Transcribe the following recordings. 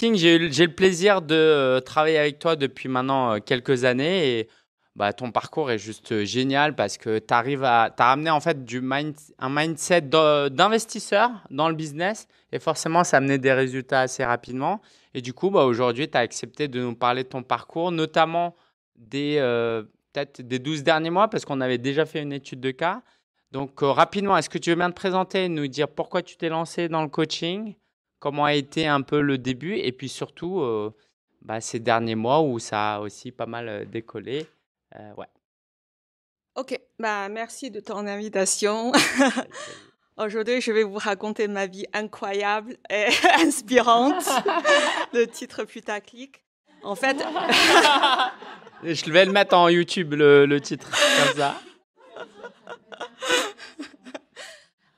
King, j'ai le plaisir de euh, travailler avec toi depuis maintenant euh, quelques années et bah, ton parcours est juste euh, génial parce que tu à as ramené en fait du un mindset d'investisseur dans le business et forcément ça a amené des résultats assez rapidement. Et du coup, bah, aujourd'hui, tu as accepté de nous parler de ton parcours, notamment des des 12 derniers mois parce qu'on avait déjà fait une étude de cas. Donc rapidement, est-ce que tu veux bien te présenter, nous dire pourquoi tu t'es lancé dans le coaching? Comment a été un peu le début et puis surtout euh, bah, ces derniers mois où ça a aussi pas mal euh, décollé. Euh, ouais. Ok, bah, merci de ton invitation. Aujourd'hui, je vais vous raconter ma vie incroyable et inspirante, le titre putaclic. En fait, je vais le mettre en YouTube, le, le titre, comme ça.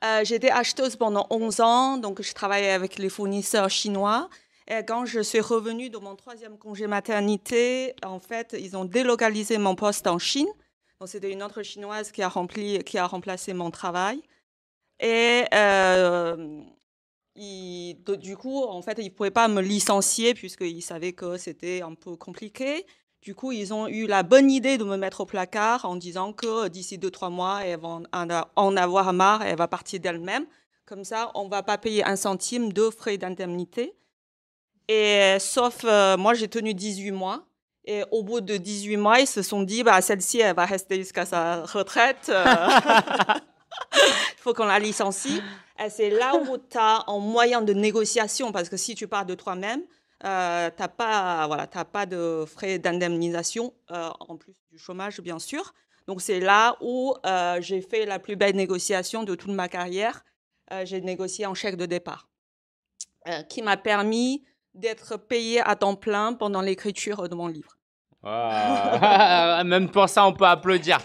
Euh, j'étais acheteuse pendant 11 ans, donc je travaillais avec les fournisseurs chinois. Et quand je suis revenue de mon troisième congé maternité, en fait, ils ont délocalisé mon poste en Chine. Donc, c'était une autre chinoise qui a, rempli, qui a remplacé mon travail. Et euh, du coup, en fait, ils ne pouvaient pas me licencier puisqu'ils savaient que c'était un peu compliqué. Du coup, ils ont eu la bonne idée de me mettre au placard en disant que d'ici deux, trois mois, elle va en avoir marre, elle va partir d'elle-même. Comme ça, on ne va pas payer un centime de frais d'indemnité. Et sauf, euh, moi, j'ai tenu 18 mois. Et au bout de 18 mois, ils se sont dit, bah, celle-ci, elle va rester jusqu'à sa retraite. Euh. Il faut qu'on la licencie. Et c'est là où tu as un moyen de négociation, parce que si tu pars de toi-même, euh, tu n'as pas, voilà, pas de frais d'indemnisation, euh, en plus du chômage, bien sûr. Donc, c'est là où euh, j'ai fait la plus belle négociation de toute ma carrière. j'ai négocié un chèque de départ qui m'a permis d'être payé à temps plein pendant l'écriture de mon livre. Même pour ça, on peut applaudir.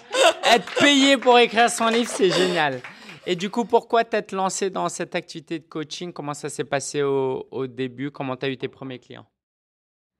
Être payé pour écrire son livre, c'est génial. Et du coup, pourquoi t'être lancé dans cette activité de coaching? Comment ça s'est passé au, début? Comment tu as eu tes premiers clients?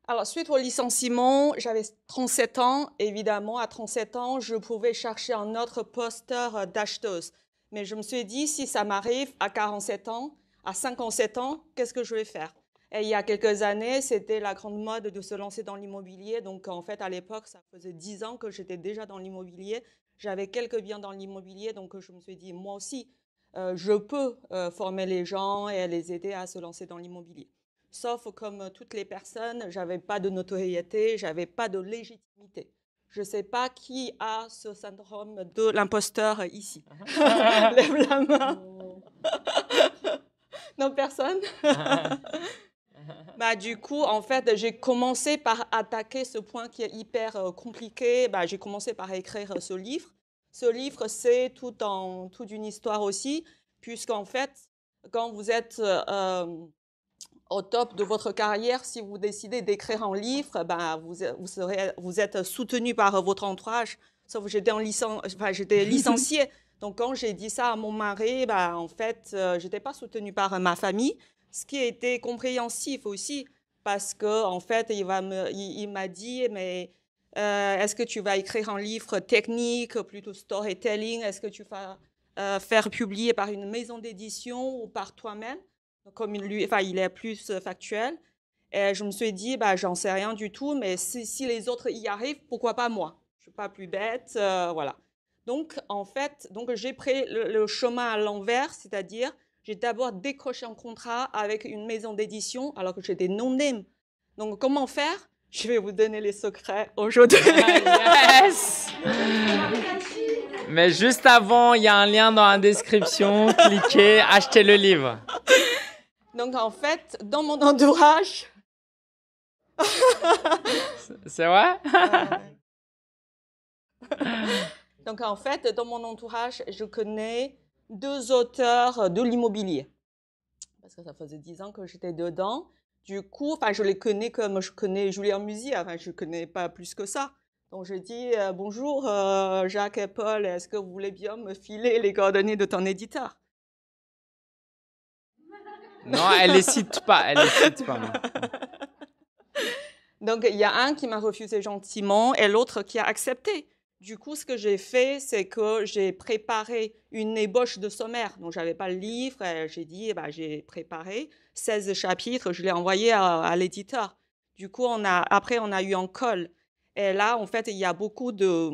Alors, suite au licenciement, j'avais 37 ans. Évidemment, à 37 ans, je pouvais chercher un autre posteur d'acheteuse. Mais je me suis dit, si ça m'arrive à 47 ans, à 57 ans, qu'est-ce que je vais faire? Et il y a quelques années, c'était la grande mode de se lancer dans l'immobilier. Donc, en fait, à l'époque, ça faisait 10 ans que j'étais déjà dans l'immobilier. J'avais quelques biens dans l'immobilier, donc je me suis dit, moi aussi, euh, je peux euh, former les gens et les aider à se lancer dans l'immobilier. Sauf comme toutes les personnes, j'avais pas de notoriété, j'avais pas de légitimité. Je ne sais pas qui a ce syndrome de l'imposteur ici. Lève la main. non, personne. Bah, du coup, en fait, j'ai commencé par attaquer ce point qui est hyper euh, compliqué. Bah, j'ai commencé par écrire ce livre. Ce livre, c'est tout, en, toute une histoire aussi, puisqu'en fait, quand vous êtes euh, au top de votre carrière, si vous décidez d'écrire un livre, bah, vous, vous, serez, vous êtes soutenu par votre entourage. Sauf que j'étais, en enfin, j'étais licenciée. Donc, quand j'ai dit ça à mon mari, bah, en fait, euh, je n'étais pas soutenue par ma famille ce qui été compréhensif aussi, parce que en fait, il, m'a dit, mais euh, est-ce que tu vas écrire un livre technique, plutôt storytelling? Est-ce que tu vas euh, faire publier par une maison d'édition ou par toi-même? Comme lui, enfin, il est plus factuel. Et je me suis dit, bah, j'en sais rien du tout, mais si, les autres y arrivent, pourquoi pas moi? Je suis pas plus bête, euh, voilà. Donc, en fait, donc j'ai pris le chemin à l'envers, c'est-à-dire j'ai d'abord décroché un contrat avec une maison d'édition alors que j'étais non-name. Donc, comment faire? Je vais vous donner les secrets aujourd'hui. yes Mais juste avant, il y a un lien dans la description. Cliquez, achetez le livre. Donc, en fait, dans mon entourage. C'est vrai? Donc, en fait, dans mon entourage, je connais deux auteurs de l'immobilier. Parce que ça faisait dix ans que j'étais dedans. Du coup, enfin, je les connais comme je connais Julien Musi, enfin, je ne connais pas plus que ça. Donc, je dis euh, Bonjour euh, Jacques et Paul, est-ce que vous voulez bien me filer les coordonnées de ton éditeur? Non, elle les cite pas, elle les cite pas. Donc, il y a un qui m'a refusé gentiment et l'autre qui a accepté. Du coup, ce que j'ai fait, c'est que j'ai préparé une ébauche de sommaire. Donc, j'avais pas le livre. J'ai dit, bah, j'ai préparé 16 chapitres. Je l'ai envoyé à, l'éditeur. Du coup, on a, après, on a eu un call. Et là, en fait, il y a beaucoup de,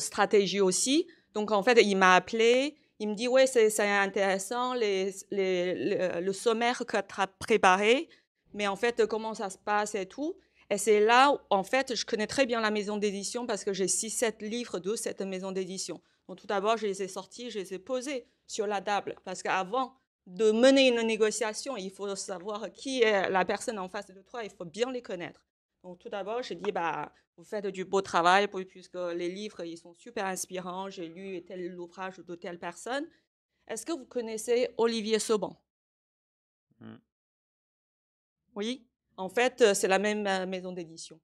stratégies aussi. Donc, en fait, il m'a appelé. Il me dit, ouais, c'est intéressant, le sommaire que tu as préparé. Mais en fait, comment ça se passe et tout. Et c'est là où, en fait, je connais très bien la maison d'édition parce que j'ai 6-7 livres de cette maison d'édition. Donc, tout d'abord, je les ai sortis, je les ai posés sur la table. Parce qu'avant de mener une négociation, il faut savoir qui est la personne en face de toi, il faut bien les connaître. Donc, tout d'abord, j'ai dit, bah, vous faites du beau travail puisque les livres, ils sont super inspirants. J'ai lu tel ouvrage de telle personne. Est-ce que vous connaissez Olivier Sauban? Hmm. Oui? En fait, c'est la même maison d'édition.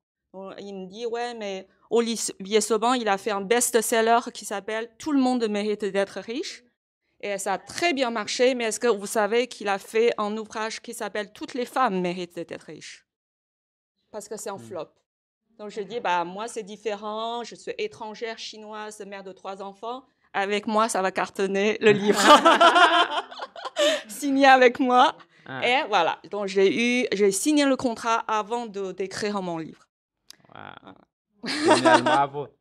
Il me dit, ouais, mais Olivier Sauban, il a fait un best-seller qui s'appelle Tout le monde mérite d'être riche. Et ça a très bien marché, mais est-ce que vous savez qu'il a fait un ouvrage qui s'appelle Toutes les femmes méritent d'être riches Parce que c'est un hmm. flop. Donc je dis, bah, moi c'est différent, je suis étrangère, chinoise, mère de trois enfants. Avec moi, ça va cartonner le livre. Signé avec moi. Ah. Et voilà, donc j'ai eu, j'ai signé le contrat avant de d'écrire mon livre. bravo.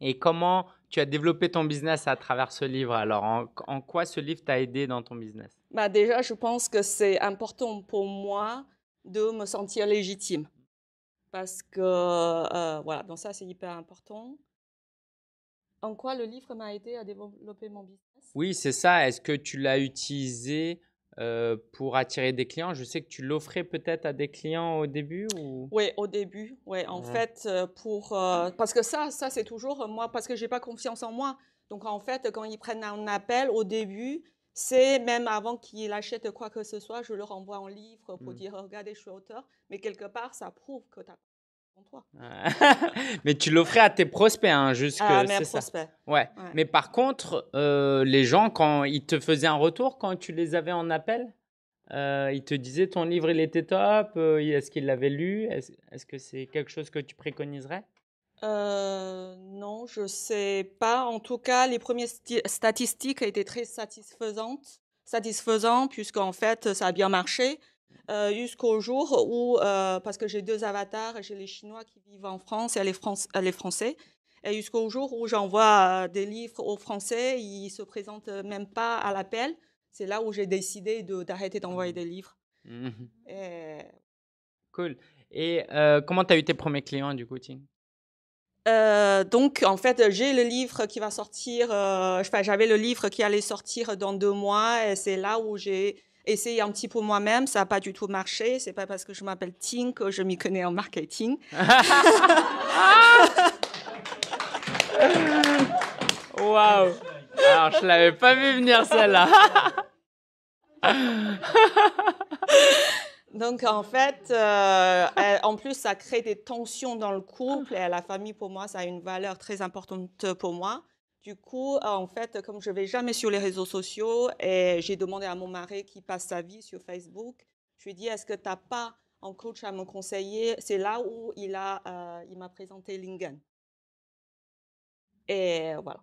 Et comment tu as développé ton business à travers ce livre Alors, en, quoi ce livre t'a aidé dans ton business? Bah Déjà, je pense que c'est important pour moi de me sentir légitime. Parce que, euh, voilà, donc ça, c'est hyper important. En quoi le livre m'a aidé à développer mon business? Oui, c'est ça. Est-ce que tu l'as utilisé euh, pour attirer des clients Je sais que tu l'offrais peut-être à des clients au début ou... Oui, au début. Oui, en fait, euh, pour, euh, parce que ça, ça c'est toujours moi, parce que j'ai pas confiance en moi. Donc, en fait, quand ils prennent un appel au début, c'est même avant qu'ils achètent quoi que ce soit, je leur envoie un livre pour mmh. dire regardez, je suis auteur. Mais quelque part, ça prouve que tu as toi. mais tu l'offrais à tes prospects, hein, jusque. Ah, mes prospects. Ouais. Mais par contre, euh, les gens, quand ils te faisaient un retour, quand tu les avais en appel, euh, ils te disaient ton livre il était top, euh, est-ce qu'ils l'avaient lu? Est-ce que c'est quelque chose que tu préconiserais? Non, je sais pas. En tout cas, les premières statistiques étaient très satisfaisantes, satisfaisants, puisqu'en fait, ça a bien marché. Euh, jusqu'au jour où, euh, parce que j'ai deux avatars, j'ai les Chinois qui vivent en France et les, les Français, et jusqu'au jour où j'envoie euh, des livres aux Français, ils se présentent même pas à l'appel. C'est là où j'ai décidé d'arrêter d'envoyer des livres. Mmh cool. Et comment tu as eu tes premiers clients du coaching donc, en fait, j'ai le livre qui va sortir. enfin, j'avais le livre qui allait sortir dans deux mois, et c'est là où j'ai essayé un petit peu moi-même, ça n'a pas du tout marché. C'est pas parce que je m'appelle Ting que je m'y connais en marketing. Waouh Alors, je l'avais pas vu venir celle-là. Donc, en fait, euh, en plus, ça crée des tensions dans le couple et la famille, pour moi, ça a une valeur très importante pour moi. Du coup, en fait, comme je vais jamais sur les réseaux sociaux, et j'ai demandé à mon mari qui passe sa vie sur Facebook, je lui ai dit, est-ce que tu n'as pas un coach à me conseiller? C'est là où il a, euh, il m'a présenté Lingen. Et voilà.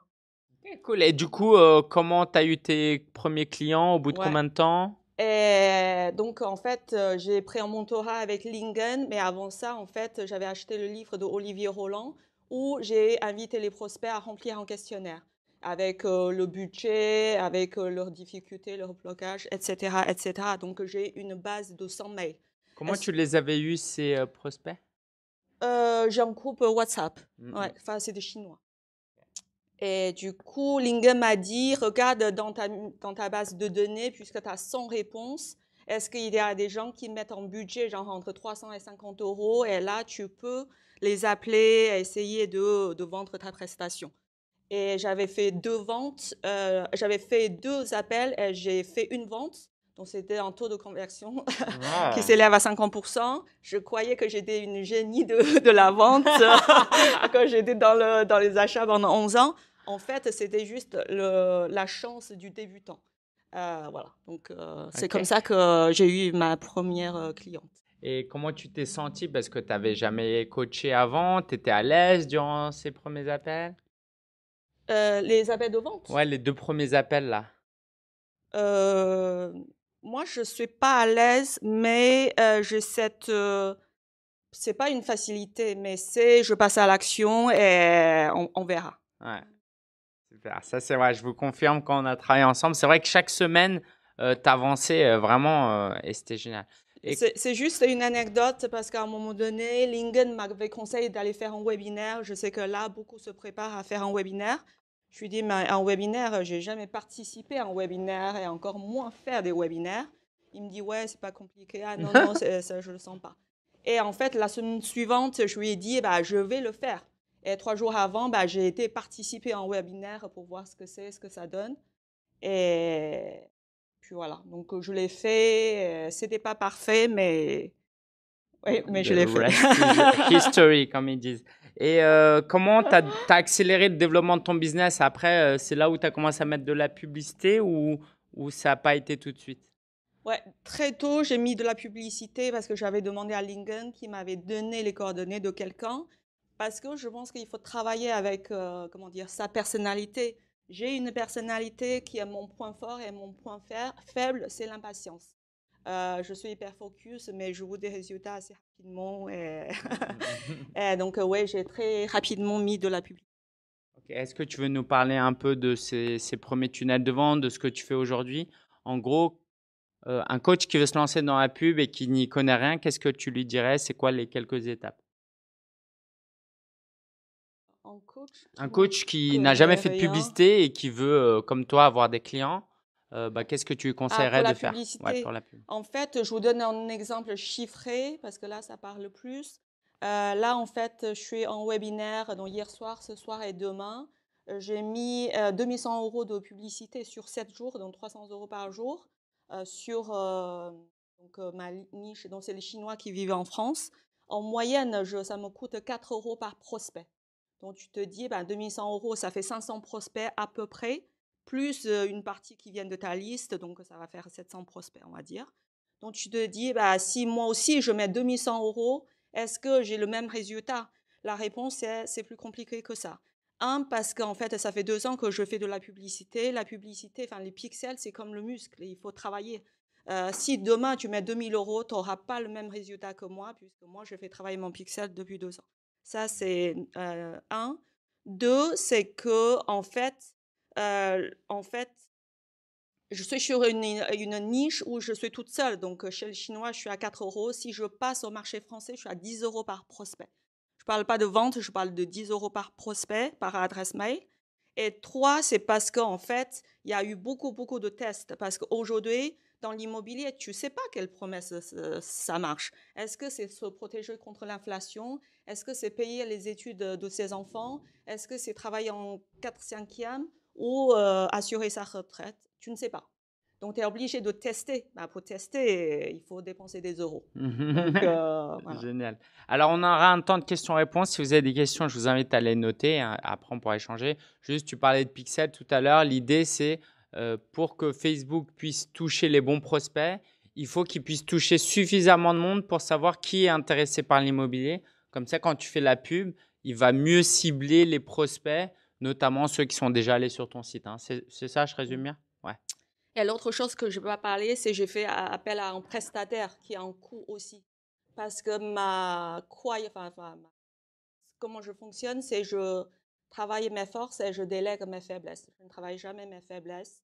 cool. Et du coup, euh, comment tu as eu tes premiers clients? Au bout de combien de temps? Et donc, en fait, euh, j'ai pris un mentorat avec Lingen, mais avant ça, en fait, j'avais acheté le livre de Olivier Roland où j'ai invité les prospects à remplir un questionnaire avec euh, le budget, avec euh, leurs difficultés, leurs blocages, etc., etc. Donc j'ai une base de 100 mails. Comment tu les avais eus ces euh, prospects? J'ai un groupe WhatsApp. Mmh, ouais, mmh. enfin c'est des Chinois. Et du coup, Lingen m'a dit, regarde dans ta, dans ta base de données, puisque tu as 100 réponses, est-ce qu'il y a des gens qui mettent en budget, genre entre 300 et 50 euros, et là, tu peux les appeler, essayer de, de vendre ta prestation. Et j'avais fait deux ventes, euh, j'avais fait deux appels et j'ai fait une vente. Donc, c'était un taux de conversion qui s'élève à 50%. Je croyais que j'étais une génie de, de la vente quand j'étais dans, le, dans les achats pendant 11 ans. En fait, c'était juste le, la chance du débutant. Euh, voilà. Donc, euh, c'est comme ça que j'ai eu ma première cliente. Et comment tu t'es senti? Parce que tu n'avais jamais coaché avant, tu étais à l'aise durant ces premiers appels? Euh, Les appels de vente? Ouais, les deux premiers appels là. Euh, moi, je ne suis pas à l'aise, mais euh, j'ai cette. c'est pas une facilité, mais c'est je passe à l'action et on, on verra. Ouais. Super. Ça, c'est vrai. Je vous confirme quand on a travaillé ensemble. C'est vrai que chaque semaine, euh, tu avançais vraiment et c'était génial. C'est juste une anecdote parce qu'à un moment donné, Lingen m'avait conseillé d'aller faire un webinaire. Je sais que là, beaucoup se préparent à faire un webinaire. Je lui dis, mais un webinaire, j'ai jamais participé à un webinaire et encore moins faire des webinaires. Il me dit, ouais, c'est pas compliqué. Ah non, non, ça, je le sens pas. Et en fait, la semaine suivante, je lui ai dit, bah, je vais le faire. Et trois jours avant, bah, j'ai été participer à un webinaire pour voir ce que c'est, ce que ça donne. Et voilà, donc je l'ai fait. C'était pas parfait, mais oui, mais je l'ai fait. history, comme ils disent. Et comment tu as, accéléré le développement de ton business Après, c'est là où tu as commencé à mettre de la publicité ou, ou ça n'a pas été tout de suite? Ouais, très tôt, j'ai mis de la publicité parce que j'avais demandé à Lingen qui m'avait donné les coordonnées de quelqu'un. Parce que je pense qu'il faut travailler avec, comment dire, sa personnalité. J'ai une personnalité qui est mon point fort et mon point faible, c'est l'impatience. Euh, je suis hyper focus, mais je veux des résultats assez rapidement. Et, donc, oui, j'ai très rapidement mis de la publicité. Est-ce que tu veux nous parler un peu de ces, premiers tunnels de vente, de ce que tu fais aujourd'hui? En gros, euh, un coach qui veut se lancer dans la pub et qui n'y connaît rien, qu'est-ce que tu lui dirais? C'est quoi les quelques étapes? Un coach qui n'a jamais fait de publicité et qui veut, euh, comme toi, avoir des clients, euh, bah, qu'est-ce que tu ah, conseillerais de faire? Pour la pub. En fait, je vous donne un exemple chiffré parce que là, ça parle plus. Euh, là, en fait, je suis en webinaire donc hier soir, ce soir et demain. J'ai mis 2100 euros de publicité sur 7 jours, donc 300 euros par jour, sur donc, ma niche. Donc, c'est les Chinois qui vivent en France. En moyenne, je, ça me coûte 4 euros par prospect. Donc tu te dis, ben, 2100 euros, ça fait 500 prospects à peu près, plus une partie qui vient de ta liste, donc ça va faire 700 prospects, on va dire. Donc tu te dis, bah, si moi aussi je mets 2100 euros, est-ce que j'ai le même résultat? La réponse est, c'est plus compliqué que ça. Un, parce qu'en fait, ça fait deux ans que je fais de la publicité. La publicité, enfin les pixels, c'est comme le muscle, il faut travailler. si demain tu mets 2000 euros, tu n'auras pas le même résultat que moi, puisque moi, je fais travailler mon pixel depuis deux ans. Ça, c'est un. Deux, c'est que en fait, en fait, je suis sur une, une, niche où je suis toute seule. Donc, chez les Chinois, je suis à 4 euros. Si je passe au marché français, je suis à 10 euros par prospect. Je ne parle pas de vente, je parle de 10 euros par prospect, par adresse mail. Et trois, c'est parce qu'en fait, il y a eu beaucoup, beaucoup de tests. Parce qu'aujourd'hui, dans l'immobilier, tu ne sais pas quelle promesse ça marche. Est-ce que c'est se protéger contre l'inflation? Est-ce que c'est payer les études de ses enfants? Est-ce que c'est travailler en 4-5e ou euh, assurer sa retraite? Tu ne sais pas. Donc, tu es obligé de tester. Bah, pour tester, il faut dépenser des euros. Euh, Génial. Alors, on aura un temps de questions-réponses. Si vous avez des questions, je vous invite à les noter. Hein. Après, on pourra échanger. Juste, tu parlais de Pixel tout à l'heure. L'idée, c'est euh, pour que Facebook puisse toucher les bons prospects, il faut qu'il puisse toucher suffisamment de monde pour savoir qui est intéressé par l'immobilier. Comme ça, quand tu fais la pub, il va mieux cibler les prospects, notamment ceux qui sont déjà allés sur ton site. Hein. C'est ça, je résume bien? Ouais. Et l'autre chose que je ne pas parler, c'est que j'ai fait appel à un prestataire qui a un coût aussi. Parce que ma, comment je fonctionne, c'est je travaille mes forces et je délègue mes faiblesses. Je ne travaille jamais mes faiblesses.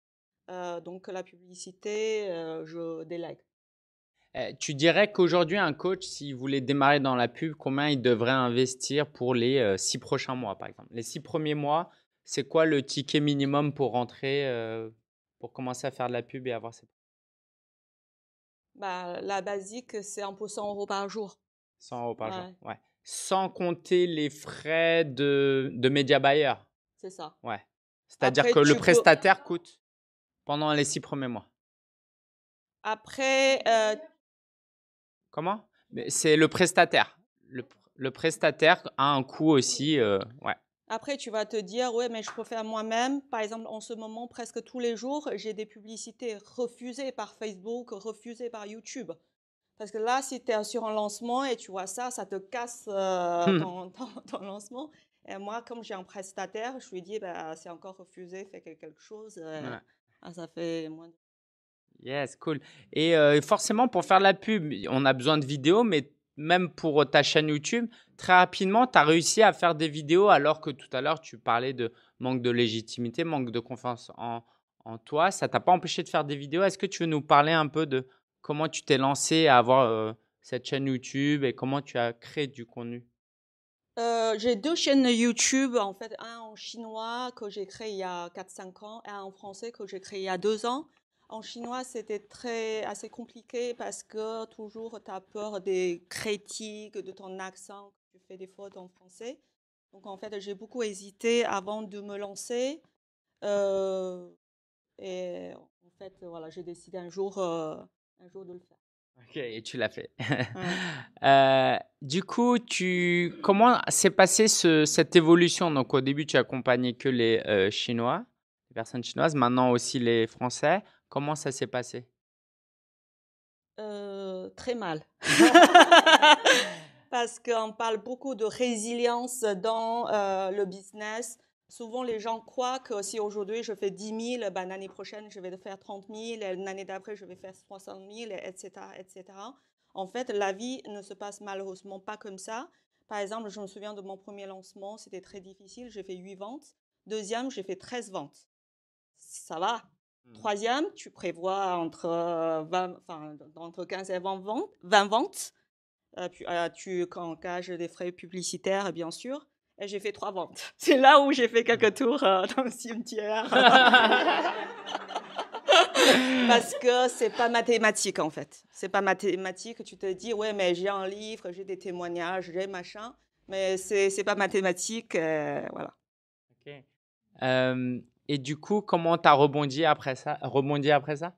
Euh, donc la publicité, euh, je délègue. Eh, tu dirais qu'aujourd'hui, un coach, s'il voulait démarrer dans la pub, combien il devrait investir pour les euh, six prochains mois, par exemple? Les six premiers mois, c'est quoi le ticket minimum pour rentrer, pour commencer à faire de la pub et avoir ses... Bah, la basique, c'est un peu 100 euros par jour. 100 euros par jour, ouais sans compter les frais de, de média buyer. C'est ça. Ouais. C'est-à-dire que le prestataire coûte pendant les six premiers mois. Après. Euh Comment? C'est le prestataire. Le, le, prestataire a un coût aussi. Euh, ouais. Après, tu vas te dire, ouais, mais je peux faire moi-même. Par exemple, en ce moment, presque tous les jours, j'ai des publicités refusées par Facebook, refusées par YouTube. Parce que là, si tu es sur un lancement et tu vois ça, ça te casse euh, Hmm. ton, ton- ton lancement. Et moi, comme j'ai un prestataire, je lui dis, bah, c'est encore refusé, fais quelque chose. euh, ah, ça fait moins de... Yes, cool. Et euh, forcément, pour faire la pub, on a besoin de vidéos, mais même pour ta chaîne YouTube, très rapidement, tu as réussi à faire des vidéos alors que tout à l'heure, tu parlais de manque de légitimité, manque de confiance en, en toi. Ça t'a pas empêché de faire des vidéos. Est-ce que tu veux nous parler un peu de comment tu t'es lancé à avoir euh, cette chaîne YouTube et comment tu as créé du contenu? Euh, j'ai deux chaînes YouTube, en fait, un en chinois que j'ai créé il y a 4-5 ans, et un en français que j'ai créé il y a deux ans. En chinois, c'était très assez compliqué parce que toujours tu as peur des critiques, de ton accent, que tu fais des fautes en français. Donc en fait, j'ai beaucoup hésité avant de me lancer. Euh, et en fait, voilà, j'ai décidé un jour, euh, un jour de le faire. Ok, et tu l'as fait. Ouais. Euh, du coup, tu, comment s'est passée ce- cette évolution? Donc, au début, tu accompagnais que les Chinois, les personnes chinoises, maintenant aussi les Français. Comment ça s'est passé? Euh, très mal. Parce qu'on parle beaucoup de résilience dans euh, le business. Souvent, les gens croient que si aujourd'hui je fais 10 000, ben, l'année prochaine je vais faire 30 000, et l'année d'après je vais faire 60 000, etc., etc. En fait, la vie ne se passe malheureusement pas comme ça. Par exemple, je me souviens de mon premier lancement, c'était très difficile, j'ai fait 8 ventes. Deuxième, j'ai fait 13 ventes. Ça va, Troisième, tu prévois entre, euh, 20, enfin, entre 15 et 20 ventes. 20 ventes. Euh, puis, euh, tu engages des frais publicitaires, bien sûr. Et j'ai fait trois ventes. C'est là où j'ai fait quelques tours euh, dans le cimetière. Parce que c'est pas mathématique en fait. C'est pas mathématique. Tu te dis, ouais, mais j'ai un livre, j'ai des témoignages, j'ai machin. Mais c'est c'est pas mathématique. voilà. Ok. Et du coup, comment tu as rebondi après ça? Rebondi après ça?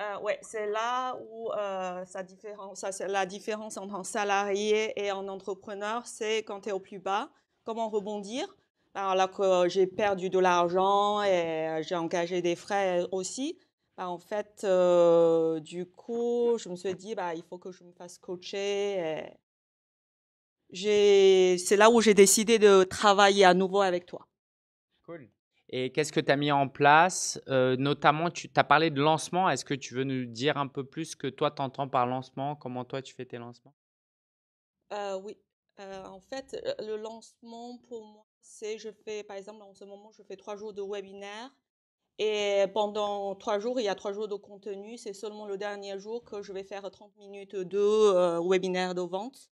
Euh, ouais, c'est là où euh, ça différence, ça, la différence entre un salarié et un entrepreneur, c'est quand tu es au plus bas, comment rebondir? Alors là que j'ai perdu de l'argent et euh, j'ai engagé des frais aussi, bah, en fait, euh, du coup, je me suis dit, bah, il faut que je me fasse coacher. et C'est là où j'ai décidé de travailler à nouveau avec toi. Et qu'est-ce que tu as mis en place? Euh, notamment, tu as parlé de lancement. Est-ce que tu veux nous dire un peu plus ce que toi, tu entends par lancement? Comment toi, tu fais tes lancements? Euh, oui, Euh, en fait, le lancement pour moi, c'est je fais, par exemple, en ce moment, je fais trois jours de webinaire et pendant trois jours, il y a trois jours de contenu. C'est seulement le dernier jour que je vais faire 30 minutes de webinaire de vente.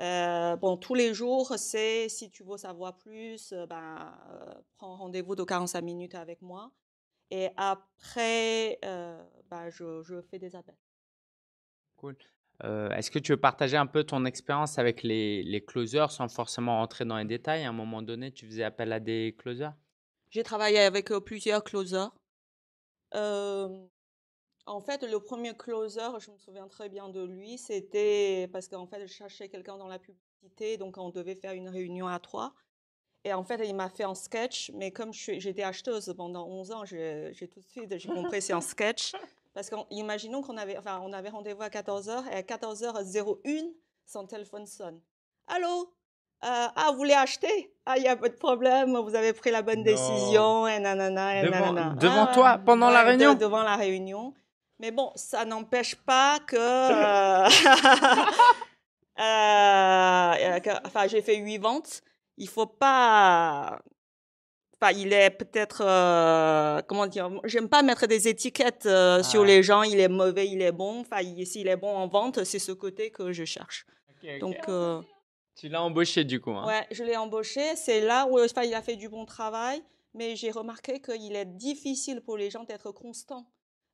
Euh, bon, tous les jours, c'est si tu veux savoir plus, euh, ben, euh, prends rendez-vous de 45 minutes avec moi. Et après, euh, ben, je, je fais des appels. Cool. Est-ce que tu veux partager un peu ton expérience avec les, les closers sans forcément rentrer dans les détails? À un moment donné, tu faisais appel à des closers? J'ai travaillé avec plusieurs closers. Euh, en fait, le premier closer, je me souviens très bien de lui, c'était parce qu'en fait, je cherchais quelqu'un dans la publicité, donc on devait faire une réunion à trois. Et en fait, il m'a fait un sketch, mais comme j'étais acheteuse pendant 11 ans, j'ai tout de suite j'ai compris c'est un sketch. Parce qu'imaginons qu'on avait, enfin, on avait rendez-vous à 14h, et à 14h01, son téléphone sonne. Allô? Euh, Ah, vous voulez acheter? Ah, il n'y a pas de problème, vous avez pris la bonne Non. décision, et nanana, et Devant- nanana. devant Ah, toi, pendant la de- réunion Devant la réunion. Mais bon, ça n'empêche pas que... euh, euh, que- enfin, j'ai fait huit ventes. Il faut pas... Enfin, il est peut-être... euh, comment dire J'aime pas mettre des étiquettes euh, sur les gens. Il est mauvais, il est bon. Enfin, il- s'il est bon en vente, c'est ce côté que je cherche. Donc... euh, Tu l'as embauché du coup. hein? Ouais, je l'ai embauché. C'est là où enfin, il a fait du bon travail, mais j'ai remarqué qu'il est difficile pour les gens d'être constants.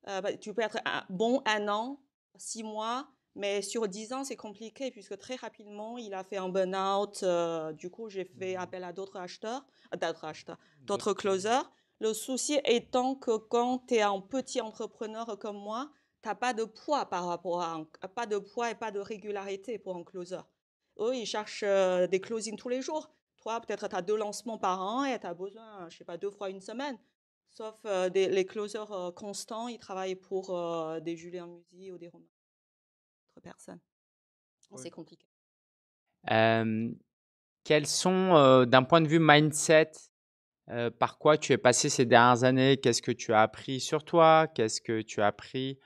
Euh, bah, tu peux être un- bon un an, six mois, mais sur dix ans, c'est compliqué puisque très rapidement, il a fait un burn-out. euh, du coup, j'ai fait appel à d'autres acheteurs, euh, d'autres acheteurs, d'autres closers. Le souci étant que quand tu es un petit entrepreneur comme moi, tu n'as pas de poids par rapport à un- pas de poids et pas de régularité pour un closer. Eux, ils cherchent euh, des closings tous les jours. Toi, peut-être tu as deux lancements par an et tu as besoin, je sais pas, deux fois une semaine. Sauf euh, des- les closers euh, constants, ils travaillent pour euh, des Julien Musi ou des Romain. personnes. C'est compliqué. quels sont, d'un point de vue mindset, par quoi tu es passé ces dernières années? Qu'est-ce que tu as appris sur toi? Qu'est-ce que tu as appris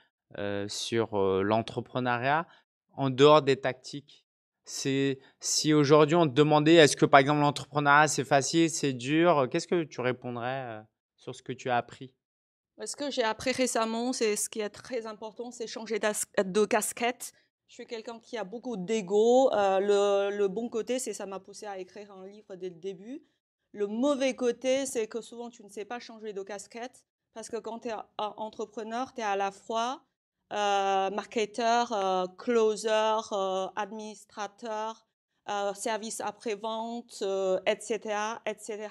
sur l'entrepreneuriat? En dehors des tactiques c'est si aujourd'hui on te demandait est-ce que par exemple l'entrepreneuriat c'est facile, c'est dur, qu'est-ce que tu répondrais sur ce que tu as appris? Ce que j'ai appris récemment, c'est ce qui est très important, c'est changer de casquette. Je suis quelqu'un qui a beaucoup d'ego. le, le, bon côté, c'est ça m'a poussé à écrire un livre dès le début. Le mauvais côté, c'est que souvent tu ne sais pas changer de casquette parce que quand tu es entrepreneur, tu es à la fois euh, marketeur, euh, closer, euh, administrateur, service après-vente, etc., etc.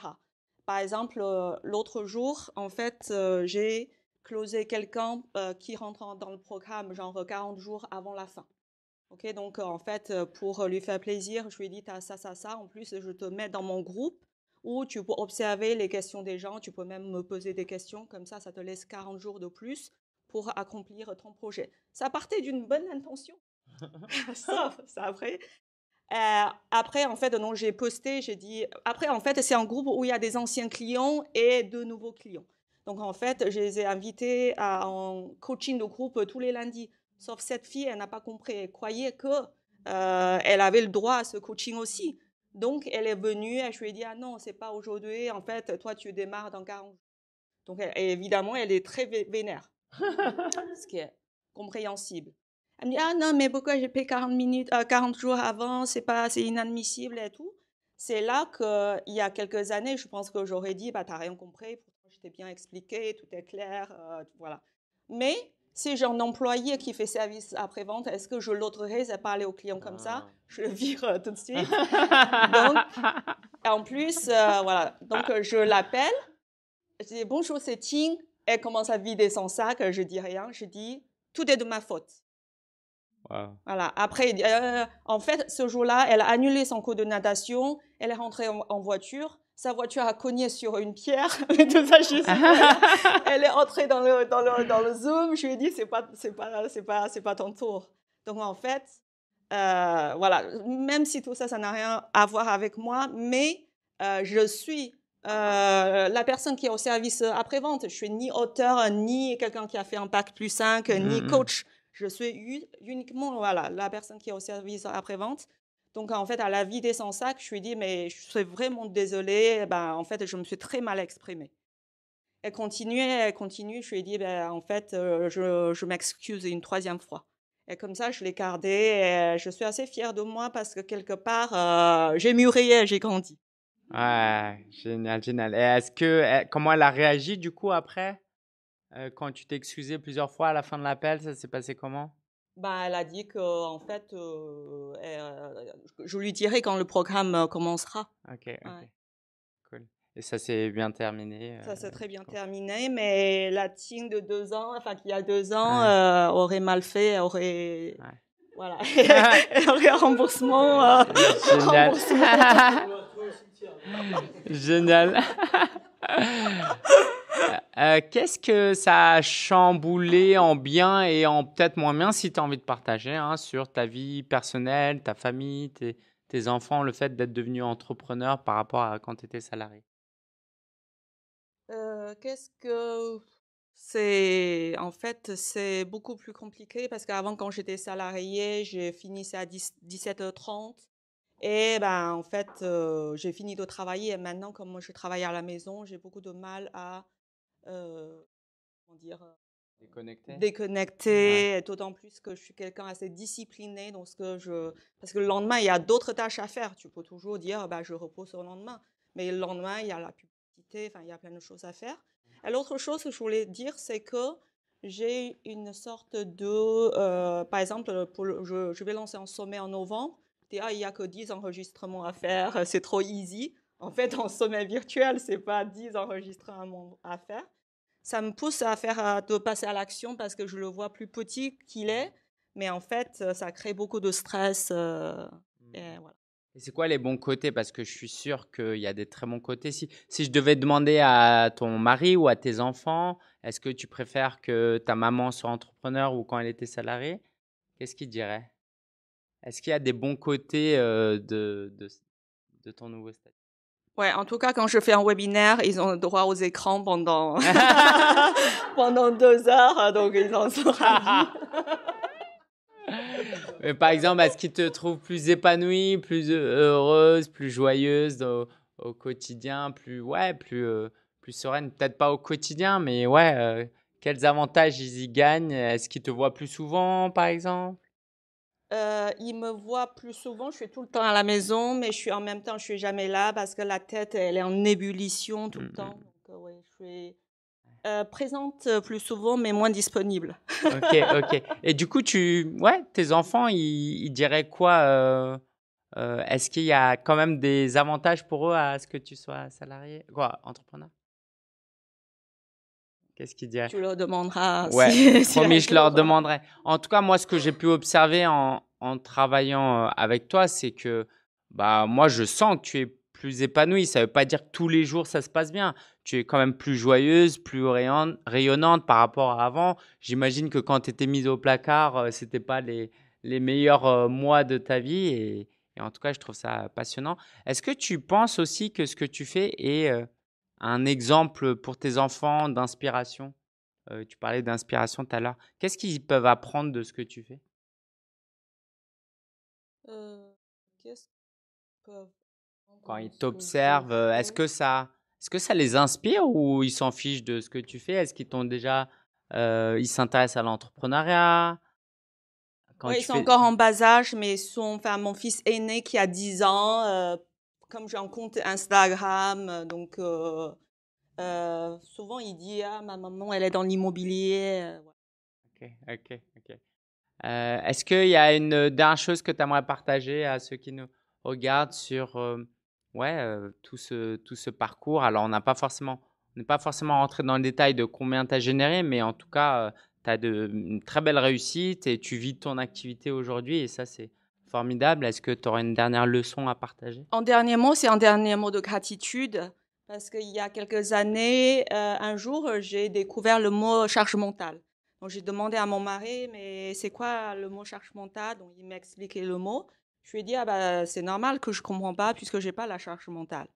Par exemple, l'autre jour, en fait, j'ai closé quelqu'un qui rentre dans le programme genre 40 jours avant la fin. Ok, donc en fait, pour lui faire plaisir, je lui ai dit, as ça, ça, ça. En plus, je te mets dans mon groupe où tu peux observer les questions des gens, tu peux même me poser des questions, comme ça, ça te laisse 40 jours de plus pour accomplir ton projet. Ça partait d'une bonne intention. ça après. Euh, après, en fait, donc j'ai posté, j'ai dit. Après, en fait, c'est un groupe où il y a des anciens clients et de nouveaux clients. Donc, en fait, je les ai invités à un coaching de groupe tous les lundis. Sauf cette fille, elle n'a pas compris. Elle croyait que euh, elle avait le droit à ce coaching aussi. Donc, elle est venue et je lui ai dit Ah non, c'est pas aujourd'hui. En fait, toi, tu démarres dans 40 jours. Donc, évidemment, elle est très vénère. ce qui est compréhensible. Elle me dit, ah non, mais pourquoi j'ai payé 40, minutes, 40 euh, jours avant, c'est pas, c'est inadmissible et tout. C'est là qu'il y a quelques années, je pense que j'aurais dit, bah, t'as rien compris, pourtant je t'ai bien expliqué, tout est clair, euh, voilà. Mais si j'ai un employé qui fait service après-vente, est-ce que je l'autoriserai à parler aux clients comme ça? Ah. Je le vire euh, tout de suite. donc, en plus, voilà, donc je l'appelle, je dis, bonjour, c'est Ting, elle commence à vider son sac, je dis rien, je dis tout est de ma faute. Voilà. Après, euh, en fait, ce jour-là, elle a annulé son cours de natation, elle est rentrée en, voiture, sa voiture a cogné sur une pierre, elle est entrée dans le, dans le, dans le Zoom, je lui ai dit, c'est pas, c'est pas, c'est pas, c'est pas ton tour. Donc, en fait, euh, voilà, même si tout ça, ça n'a rien à voir avec moi, mais euh, je suis euh, la personne qui est au service après-vente. Je suis ni auteur, ni quelqu'un qui a fait un pack plus 5, ni mm-hmm. coach. Je suis uniquement voilà, la personne qui est au service après-vente. Donc, en fait, à la vie des sans sac, je lui ai dit, mais je suis vraiment désolée. Ben, en fait, je me suis très mal exprimée. Elle continuait, elle continue. Je lui ai dit, ben, en fait, euh, je, je m'excuse une troisième fois. Et comme ça, je l'ai gardé. Et je suis assez fière de moi parce que quelque part, euh, j'ai mûri et j'ai grandi. Ouais, génial, génial. Et est-ce que, eh, comment elle a réagi du coup après, euh, quand tu t'es excusé plusieurs fois à la fin de l'appel, ça s'est passé comment? Bah, elle a dit que en fait, euh, euh, je lui dirai quand le programme commencera. Ok. Cool. Et ça s'est bien terminé Ça s'est très bien terminé, mais la team de deux ans, enfin qui a deux ans, aurait mal fait, aurait. Ouais. Voilà, aurait un remboursement. Génial. remboursement. Génial. Euh, qu'est-ce que ça a chamboulé en bien et en peut-être moins bien si tu as envie de partager hein, sur ta vie personnelle, ta famille, tes, enfants, le fait d'être devenu entrepreneur par rapport à quand tu étais salarié? Euh, Qu'est-ce que c'est en fait c'est beaucoup plus compliqué parce qu'avant quand j'étais salarié, j'ai fini à 17h30 et ben, en fait, j'ai fini de travailler et maintenant, comme je travaille à la maison, j'ai beaucoup de mal à comment dire, déconnecter. déconnecter D'autant plus que je suis quelqu'un assez discipliné. Ce que je... Parce que le lendemain, il y a d'autres tâches à faire. Tu peux toujours dire, bah, je repose au lendemain. Mais le lendemain, il y a la publicité, enfin, il y a plein de choses à faire. Et l'autre chose que je voulais dire, c'est que j'ai une sorte de... par exemple, pour je, je vais lancer un sommet en novembre ah, il n'y a que 10 enregistrements à faire, c'est trop easy. En fait, en sommet virtuel, c'est pas 10 enregistrements à faire. Ça me pousse à faire de passer à l'action parce que je le vois plus petit qu'il est, mais en fait, ça crée beaucoup de stress. Euh, et mmh. voilà. Et c'est quoi les bons côtés? Parce que je suis sûr qu'il y a des très bons côtés. Si, si je devais demander à ton mari ou à tes enfants, est-ce que tu préfères que ta maman soit entrepreneur ou quand elle était salariée Qu'est-ce qu'ils diraient? Est-ce qu'il y a des bons côtés de, de, de, ton nouveau statut? Ouais, en tout cas, quand je fais un webinaire, ils ont le droit aux écrans pendant, pendant deux heures, donc ils en sont ravis. Mais par exemple, est-ce qu'ils te trouvent plus épanouie, plus heureuse, plus joyeuse au, au quotidien, plus, ouais, plus, plus sereine? Peut-être pas au quotidien, mais ouais, quels avantages ils y gagnent? Est-ce qu'ils te voient plus souvent, par exemple? Euh, il me voit plus souvent. Je suis tout le temps à la maison, mais je suis en même temps, je suis jamais là parce que la tête, elle est en ébullition tout le mmh, temps. Mmh. Donc, euh, je suis euh, présente plus souvent, mais moins disponible. ok, ok. Et du coup, tu, ouais, tes enfants, ils, diraient quoi Est-ce qu'il y a quand même des avantages pour eux à ce que tu sois salarié, quoi, entrepreneur? Qu'est-ce qu'ils diraient Tu leur demanderas. Ouais, promis, je leur demanderai. En tout cas, moi, ce que j'ai pu observer en, en travaillant euh, avec toi, c'est que bah, moi, je sens que tu es plus épanouie. Ça ne veut pas dire que tous les jours, ça se passe bien. Tu es quand même plus joyeuse, plus rayonnante par rapport à avant. J'imagine que quand tu étais mise au placard, euh, ce n'était pas les, les meilleurs euh, mois de ta vie. Et, et, en tout cas, je trouve ça passionnant. Est-ce que tu penses aussi que ce que tu fais est un exemple pour tes enfants d'inspiration? Euh, Tu parlais d'inspiration tout à l'heure. Qu'est-ce qu'ils peuvent apprendre de ce que tu fais? Euh, Quand ils t'observent, euh, est-ce que ça, est-ce que ça les inspire ou ils s'en fichent de ce que tu fais? Est-ce qu'ils t'ont déjà, ils s'intéressent à l'entrepreneuriat? Ils sont encore en bas âge, mais sont, enfin, mon fils aîné qui a 10 ans comme j'ai un compte Instagram, euh, donc euh, euh, souvent il dit ah ma maman elle est dans l'immobilier. Ok, ok, ok. Est-ce qu'il y a une dernière chose que tu aimerais partager à ceux qui nous regardent sur ouais tout ce tout ce parcours? Alors on n'a pas forcément n'est pas forcément rentré dans le détail de combien tu as généré, mais en tout cas tu as de une très belle réussite et tu vis ton activité aujourd'hui et ça c'est Formidable. Est-ce que tu aurais une dernière leçon à partager? En dernier mot, c'est un dernier mot de gratitude. Parce qu'il y a quelques années, euh, un jour, j'ai découvert le mot charge mentale. Donc j'ai demandé à mon mari, mais c'est quoi le mot charge mentale? Donc il m'a expliqué le mot. Je lui ai dit, ah bah, c'est normal que je ne comprends pas puisque je n'ai pas la charge mentale.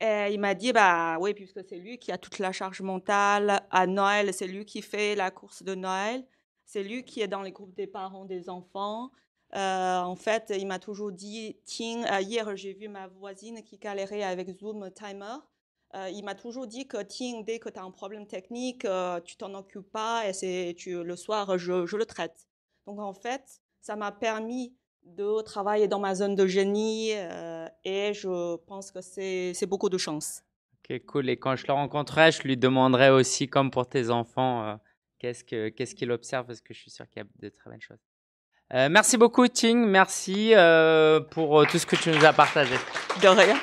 Et il m'a dit, bah oui, puisque c'est lui qui a toute la charge mentale. À Noël, c'est lui qui fait la course de Noël. C'est lui qui est dans les groupes des parents des enfants. Euh, en fait, il m'a toujours dit, tiens, euh, hier j'ai vu ma voisine qui galérait avec Zoom Timer. Euh, il m'a toujours dit que tiens, dès que tu as un problème technique, tu t'en occupes pas et le soir, je, le traite. Donc en fait, ça m'a permis de travailler dans ma zone de génie et je pense que c'est beaucoup de chance. Ok, cool. Et quand je le rencontrerai, je lui demanderai aussi, comme pour tes enfants, qu'est-ce qu'il qu observe? Parce que je suis sûr qu'il y a de très belles choses. Euh, merci beaucoup, Ting. Merci euh, pour euh, tout ce que tu nous as partagé. De rien.